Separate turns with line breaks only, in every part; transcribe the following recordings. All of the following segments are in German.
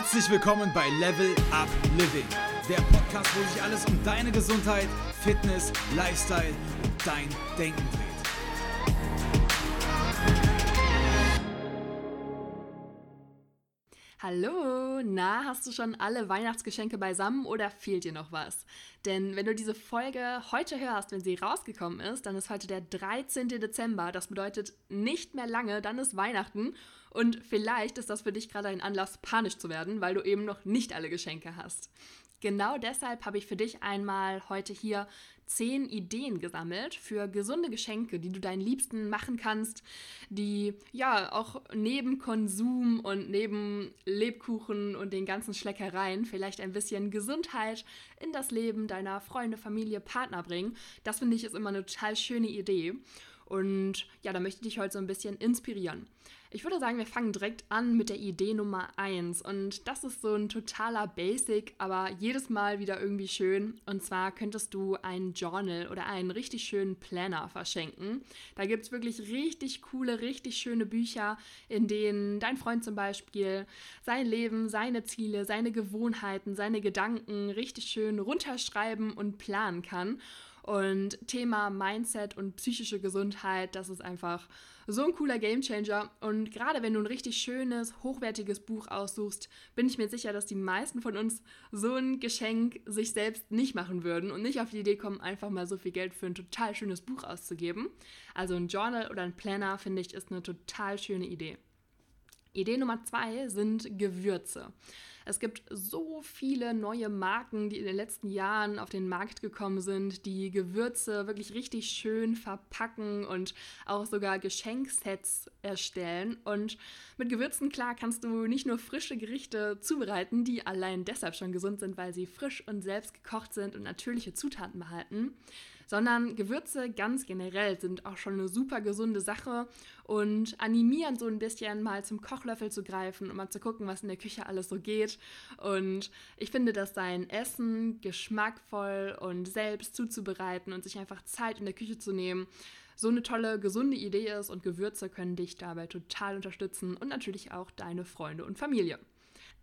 Herzlich willkommen bei Level Up Living, der Podcast, wo sich alles um deine Gesundheit, Fitness, Lifestyle und dein Denken dreht.
Hallo, na, hast du schon alle Weihnachtsgeschenke beisammen oder fehlt dir noch was? Denn wenn du diese Folge heute hörst, wenn sie rausgekommen ist, dann ist heute der 13. Dezember. Das bedeutet nicht mehr lange, dann ist Weihnachten. Und vielleicht ist das für dich gerade ein Anlass, panisch zu werden, weil du eben noch nicht alle Geschenke hast. Genau deshalb habe ich für dich einmal heute hier zehn Ideen gesammelt für gesunde Geschenke, die du deinen Liebsten machen kannst, die ja auch neben Konsum und neben Lebkuchen und den ganzen Schleckereien vielleicht ein bisschen Gesundheit in das Leben deiner Freunde, Familie, Partner bringen. Das finde ich ist immer eine total schöne Idee. Und ja, da möchte ich dich heute so ein bisschen inspirieren. Ich würde sagen, wir fangen direkt an mit der Idee Nummer 1. Und das ist so ein totaler Basic, aber jedes Mal wieder irgendwie schön. Und zwar könntest du ein Journal oder einen richtig schönen Planner verschenken. Da gibt es wirklich richtig coole, richtig schöne Bücher, in denen dein Freund zum Beispiel sein Leben, seine Ziele, seine Gewohnheiten, seine Gedanken richtig schön runterschreiben und planen kann. Und Thema Mindset und psychische Gesundheit, das ist einfach so ein cooler Gamechanger. Und gerade wenn du ein richtig schönes, hochwertiges Buch aussuchst, bin ich mir sicher, dass die meisten von uns so ein Geschenk sich selbst nicht machen würden und nicht auf die Idee kommen, einfach mal so viel Geld für ein total schönes Buch auszugeben. Also ein Journal oder ein Planner, finde ich, ist eine total schöne Idee. Idee Nummer zwei sind Gewürze. Es gibt so viele neue Marken, die in den letzten Jahren auf den Markt gekommen sind, die Gewürze wirklich richtig schön verpacken und auch sogar Geschenksets erstellen. Und mit Gewürzen, klar, kannst du nicht nur frische Gerichte zubereiten, die allein deshalb schon gesund sind, weil sie frisch und selbst gekocht sind und natürliche Zutaten behalten sondern Gewürze ganz generell sind auch schon eine super gesunde Sache und animieren so ein bisschen mal zum Kochlöffel zu greifen und mal zu gucken, was in der Küche alles so geht. Und ich finde, dass dein Essen geschmackvoll und selbst zuzubereiten und sich einfach Zeit in der Küche zu nehmen, so eine tolle, gesunde Idee ist und Gewürze können dich dabei total unterstützen und natürlich auch deine Freunde und Familie.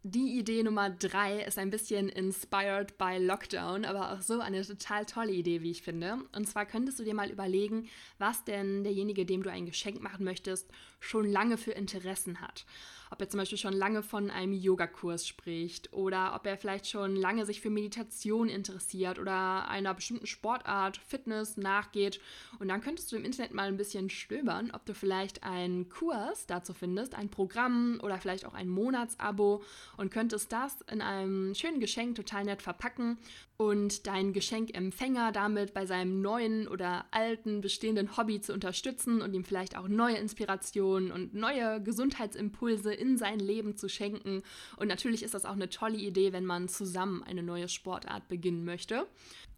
Die Idee Nummer drei ist ein bisschen inspired by Lockdown, aber auch so eine total tolle Idee, wie ich finde. Und zwar könntest du dir mal überlegen, was denn derjenige, dem du ein Geschenk machen möchtest, schon lange für Interessen hat ob er zum Beispiel schon lange von einem Yogakurs spricht oder ob er vielleicht schon lange sich für Meditation interessiert oder einer bestimmten Sportart, Fitness nachgeht. Und dann könntest du im Internet mal ein bisschen stöbern, ob du vielleicht einen Kurs dazu findest, ein Programm oder vielleicht auch ein Monatsabo und könntest das in einem schönen Geschenk total nett verpacken und deinen Geschenkempfänger damit bei seinem neuen oder alten bestehenden Hobby zu unterstützen und ihm vielleicht auch neue Inspirationen und neue Gesundheitsimpulse in sein Leben zu schenken. Und natürlich ist das auch eine tolle Idee, wenn man zusammen eine neue Sportart beginnen möchte.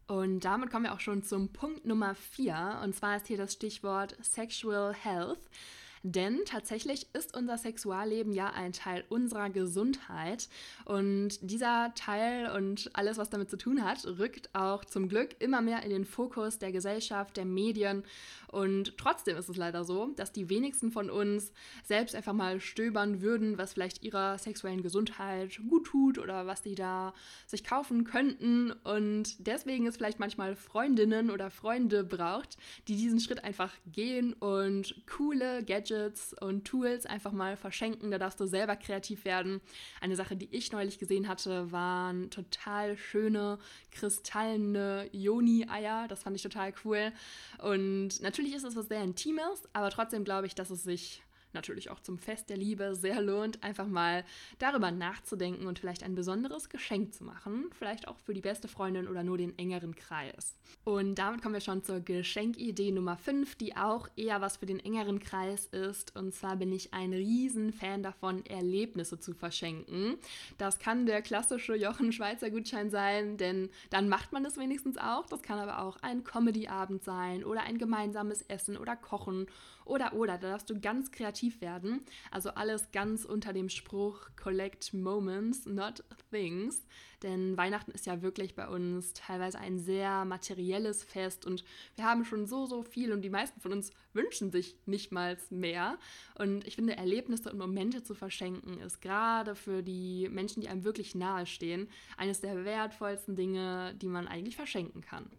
Und damit kommen wir auch schon zum Punkt Nummer 4. Und zwar ist hier das Stichwort Sexual Health. Denn tatsächlich ist unser Sexualleben ja ein Teil unserer Gesundheit. Und dieser Teil und alles, was damit zu tun hat, rückt auch zum Glück immer mehr in den Fokus der Gesellschaft, der Medien. Und trotzdem ist es leider so, dass die wenigsten von uns selbst einfach mal stöbern würden, was vielleicht ihrer sexuellen Gesundheit gut tut oder was sie da sich kaufen könnten. Und deswegen ist vielleicht manchmal Freundinnen oder Freunde braucht, die diesen Schritt einfach gehen und coole Gadgets Gadgets und Tools einfach mal verschenken. Da darfst du selber kreativ werden. Eine Sache, die ich neulich gesehen hatte, waren total schöne, kristallene Joni-Eier. Das fand ich total cool. Und natürlich ist es was sehr Intimes, aber trotzdem glaube ich, dass es sich natürlich auch zum Fest der Liebe sehr lohnt, einfach mal darüber nachzudenken und vielleicht ein besonderes Geschenk zu machen. Vielleicht auch für die beste Freundin oder nur den engeren Kreis. Und damit kommen wir schon zur Geschenkidee Nummer 5, die auch eher was für den engeren Kreis ist. Und zwar bin ich ein Riesenfan davon, Erlebnisse zu verschenken. Das kann der klassische Jochen Schweizer Gutschein sein, denn dann macht man es wenigstens auch. Das kann aber auch ein Comedy-Abend sein oder ein gemeinsames Essen oder Kochen Oder, oder, da darfst du ganz kreativ werden. Also alles ganz unter dem Spruch Collect Moments, not Things. Denn Weihnachten ist ja wirklich bei uns teilweise ein sehr materielles Fest und wir haben schon so, so viel und die meisten von uns wünschen sich nicht mal mehr. Und ich finde, Erlebnisse und Momente zu verschenken ist gerade für die Menschen, die einem wirklich nahe stehen, eines der wertvollsten Dinge, die man eigentlich verschenken kann.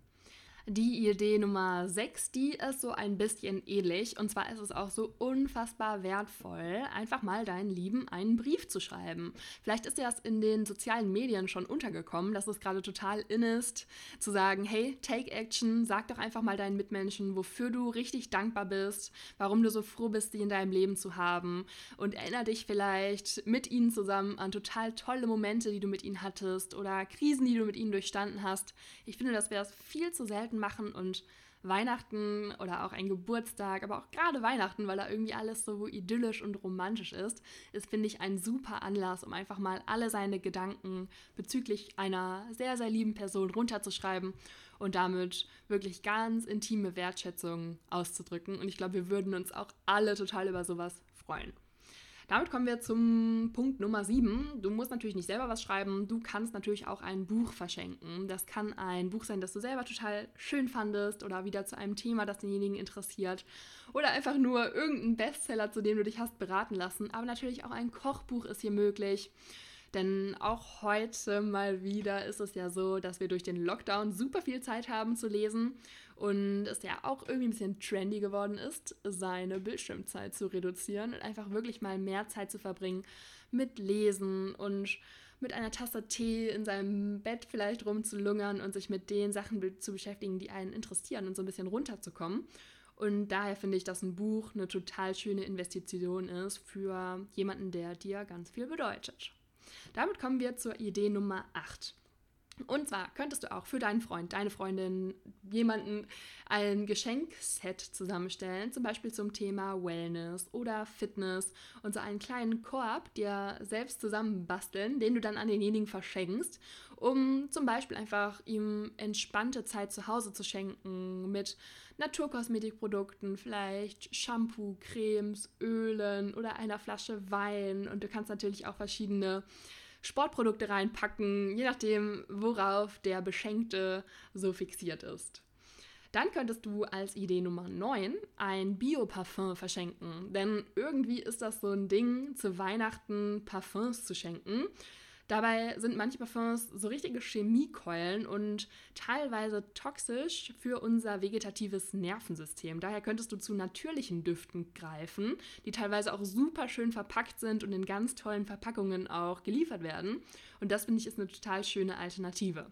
Die Idee Nummer 6, die ist so ein bisschen ähnlich. Und zwar ist es auch so unfassbar wertvoll, einfach mal deinen Lieben einen Brief zu schreiben. Vielleicht ist dir das in den sozialen Medien schon untergekommen, dass es gerade total in ist, zu sagen, hey, take action, sag doch einfach mal deinen Mitmenschen, wofür du richtig dankbar bist, warum du so froh bist, sie in deinem Leben zu haben. Und erinnere dich vielleicht mit ihnen zusammen an total tolle Momente, die du mit ihnen hattest oder Krisen, die du mit ihnen durchstanden hast. Ich finde, das wäre viel zu selten Weihnachten machen und Weihnachten oder auch ein Geburtstag, aber auch gerade Weihnachten, weil da irgendwie alles so idyllisch und romantisch ist, ist, finde ich, ein super Anlass, um einfach mal alle seine Gedanken bezüglich einer sehr, sehr lieben Person runterzuschreiben und damit wirklich ganz intime Wertschätzung auszudrücken. Und ich glaube, wir würden uns auch alle total über sowas freuen. Damit kommen wir zum Punkt Nummer 7. Du musst natürlich nicht selber was schreiben, du kannst natürlich auch ein Buch verschenken. Das kann ein Buch sein, das du selber total schön fandest oder wieder zu einem Thema, das denjenigen interessiert. Oder einfach nur irgendein Bestseller, zu dem du dich hast beraten lassen. Aber natürlich auch ein Kochbuch ist hier möglich. Denn auch heute mal wieder ist es ja so, dass wir durch den Lockdown super viel Zeit haben zu lesen und es ja auch irgendwie ein bisschen trendy geworden ist, seine Bildschirmzeit zu reduzieren und einfach wirklich mal mehr Zeit zu verbringen mit Lesen und mit einer Tasse Tee in seinem Bett vielleicht rumzulungern und sich mit den Sachen zu beschäftigen, die einen interessieren und so ein bisschen runterzukommen. Und daher finde ich, dass ein Buch eine total schöne Investition ist für jemanden, der dir ganz viel bedeutet. Damit kommen wir zur Idee Nummer 8. Und zwar könntest du auch für deinen Freund, deine Freundin, jemanden ein Geschenkset zusammenstellen, zum Beispiel zum Thema Wellness oder Fitness und so einen kleinen Korb dir selbst zusammenbasteln, den du dann an denjenigen verschenkst, um zum Beispiel einfach ihm entspannte Zeit zu Hause zu schenken mit Naturkosmetikprodukten, vielleicht Shampoo, Cremes, Ölen oder einer Flasche Wein. Und du kannst natürlich auch verschiedene Sportprodukte reinpacken, je nachdem, worauf der Beschenkte so fixiert ist. Dann könntest du als Idee Nummer 9 ein Bio-Parfum verschenken. Denn irgendwie ist das so ein Ding, zu Weihnachten Parfums zu schenken. Dabei sind manche Parfums so richtige Chemiekeulen und teilweise toxisch für unser vegetatives Nervensystem. Daher könntest du zu natürlichen Düften greifen, die teilweise auch super schön verpackt sind und in ganz tollen Verpackungen auch geliefert werden. Und das finde ich ist eine total schöne Alternative.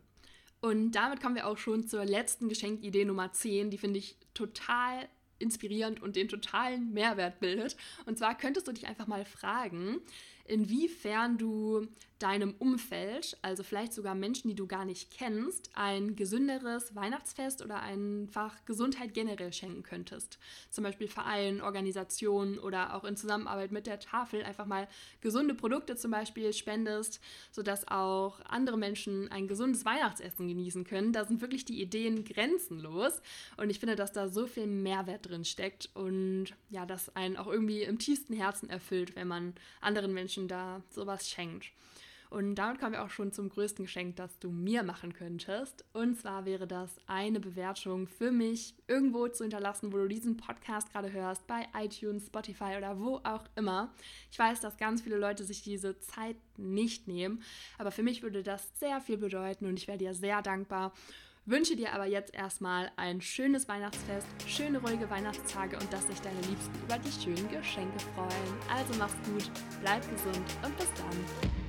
Und damit kommen wir auch schon zur letzten Geschenkidee Nummer 10. Die finde ich total inspirierend und den totalen Mehrwert bildet. Und zwar könntest du dich einfach mal fragen, inwiefern du deinem Umfeld, also vielleicht sogar Menschen, die du gar nicht kennst, ein gesünderes Weihnachtsfest oder einfach Gesundheit generell schenken könntest. Zum Beispiel Vereinen, Organisationen oder auch in Zusammenarbeit mit der Tafel einfach mal gesunde Produkte zum Beispiel spendest, sodass auch andere Menschen ein gesundes Weihnachtsessen genießen können. Da sind wirklich die Ideen grenzenlos und ich finde, dass da so viel Mehrwert drin steckt und ja, das einen auch irgendwie im tiefsten Herzen erfüllt, wenn man anderen Menschen da sowas schenkt. Und damit kommen wir auch schon zum größten Geschenk, das du mir machen könntest. Und zwar wäre das eine Bewertung für mich irgendwo zu hinterlassen, wo du diesen Podcast gerade hörst, bei iTunes, Spotify oder wo auch immer. Ich weiß, dass ganz viele Leute sich diese Zeit nicht nehmen, aber für mich würde das sehr viel bedeuten und ich wäre dir sehr dankbar. Wünsche dir aber jetzt erstmal ein schönes Weihnachtsfest, schöne ruhige Weihnachtstage und dass sich deine Liebsten über die schönen Geschenke freuen. Also mach's gut, bleib gesund und bis dann.